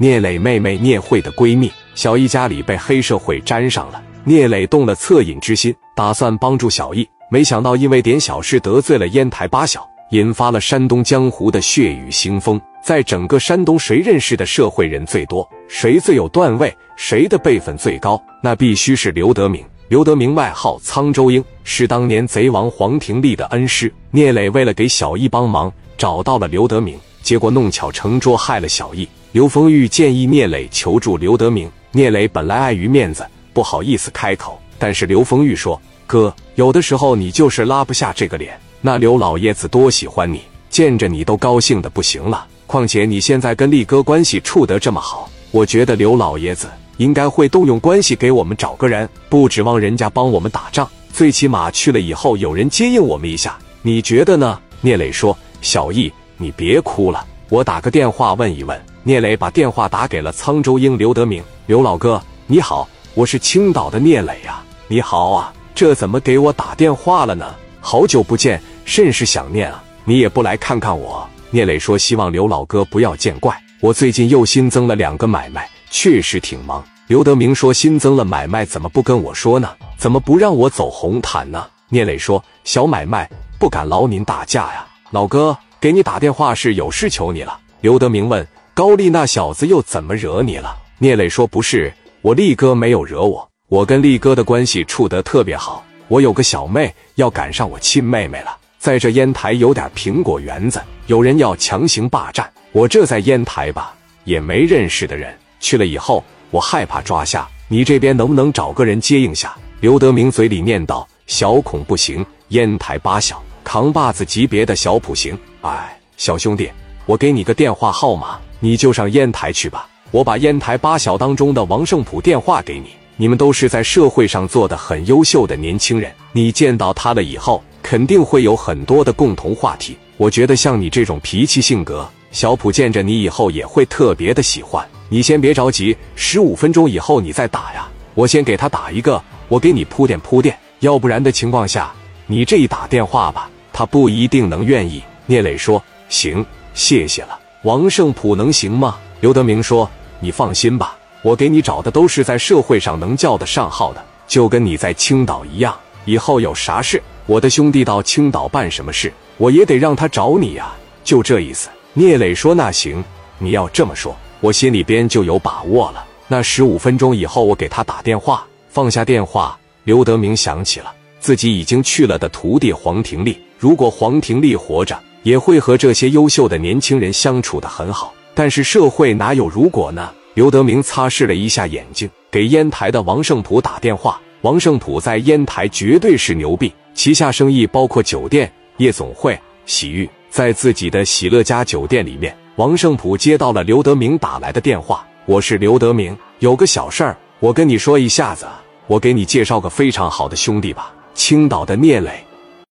聂磊妹妹聂慧的闺蜜小易家里被黑社会沾上了，聂磊动了恻隐之心，打算帮助小易，没想到因为点小事得罪了烟台八小，引发了山东江湖的血雨腥风。在整个山东，谁认识的社会人最多？谁最有段位？谁的辈分最高？那必须是刘德明。刘德明外号沧州鹰，是当年贼王黄廷利的恩师。聂磊为了给小易帮忙，找到了刘德明，结果弄巧成拙，害了小易。刘丰玉建议聂磊求助刘德明，聂磊本来碍于面子不好意思开口，但是刘丰玉说：“哥，有的时候你就是拉不下这个脸。那刘老爷子多喜欢你，见着你都高兴的不行了。况且你现在跟力哥关系处得这么好，我觉得刘老爷子应该会动用关系给我们找个人，不指望人家帮我们打仗，最起码去了以后有人接应我们一下。你觉得呢？”聂磊说：“小易，你别哭了，我打个电话问一问。”聂磊把电话打给了沧州鹰刘德明，刘老哥，你好，我是青岛的聂磊呀。你好啊，这怎么给我打电话了呢？好久不见，甚是想念啊。你也不来看看我。聂磊说：“希望刘老哥不要见怪，我最近又新增了两个买卖，确实挺忙。”刘德明说：“新增了买卖，怎么不跟我说呢？怎么不让我走红毯呢？”聂磊说：“小买卖，不敢劳您大驾呀。老哥，给你打电话是有事求你了。”刘德明问。高丽那小子又怎么惹你了？聂磊说：“不是，我力哥没有惹我，我跟力哥的关系处得特别好。我有个小妹要赶上我亲妹妹了，在这烟台有点苹果园子，有人要强行霸占。我这在烟台吧，也没认识的人，去了以后我害怕抓瞎。你这边能不能找个人接应下？”刘德明嘴里念叨：“小孔不行，烟台八小扛把子级别的小普行。哎，小兄弟，我给你个电话号码。”你就上烟台去吧，我把烟台八小当中的王胜普电话给你。你们都是在社会上做的很优秀的年轻人，你见到他了以后，肯定会有很多的共同话题。我觉得像你这种脾气性格，小普见着你以后也会特别的喜欢。你先别着急，十五分钟以后你再打呀。我先给他打一个，我给你铺垫铺垫，要不然的情况下，你这一打电话吧，他不一定能愿意。聂磊说：“行，谢谢了。”王胜普能行吗？刘德明说：“你放心吧，我给你找的都是在社会上能叫得上号的，就跟你在青岛一样。以后有啥事，我的兄弟到青岛办什么事，我也得让他找你呀，就这意思。”聂磊说：“那行，你要这么说，我心里边就有把握了。那十五分钟以后，我给他打电话。”放下电话，刘德明想起了自己已经去了的徒弟黄廷利。如果黄廷利活着，也会和这些优秀的年轻人相处的很好，但是社会哪有如果呢？刘德明擦拭了一下眼睛，给烟台的王胜普打电话。王胜普在烟台绝对是牛逼，旗下生意包括酒店、夜总会、洗浴。在自己的喜乐家酒店里面，王胜普接到了刘德明打来的电话：“我是刘德明，有个小事儿，我跟你说一下子，我给你介绍个非常好的兄弟吧，青岛的聂磊。”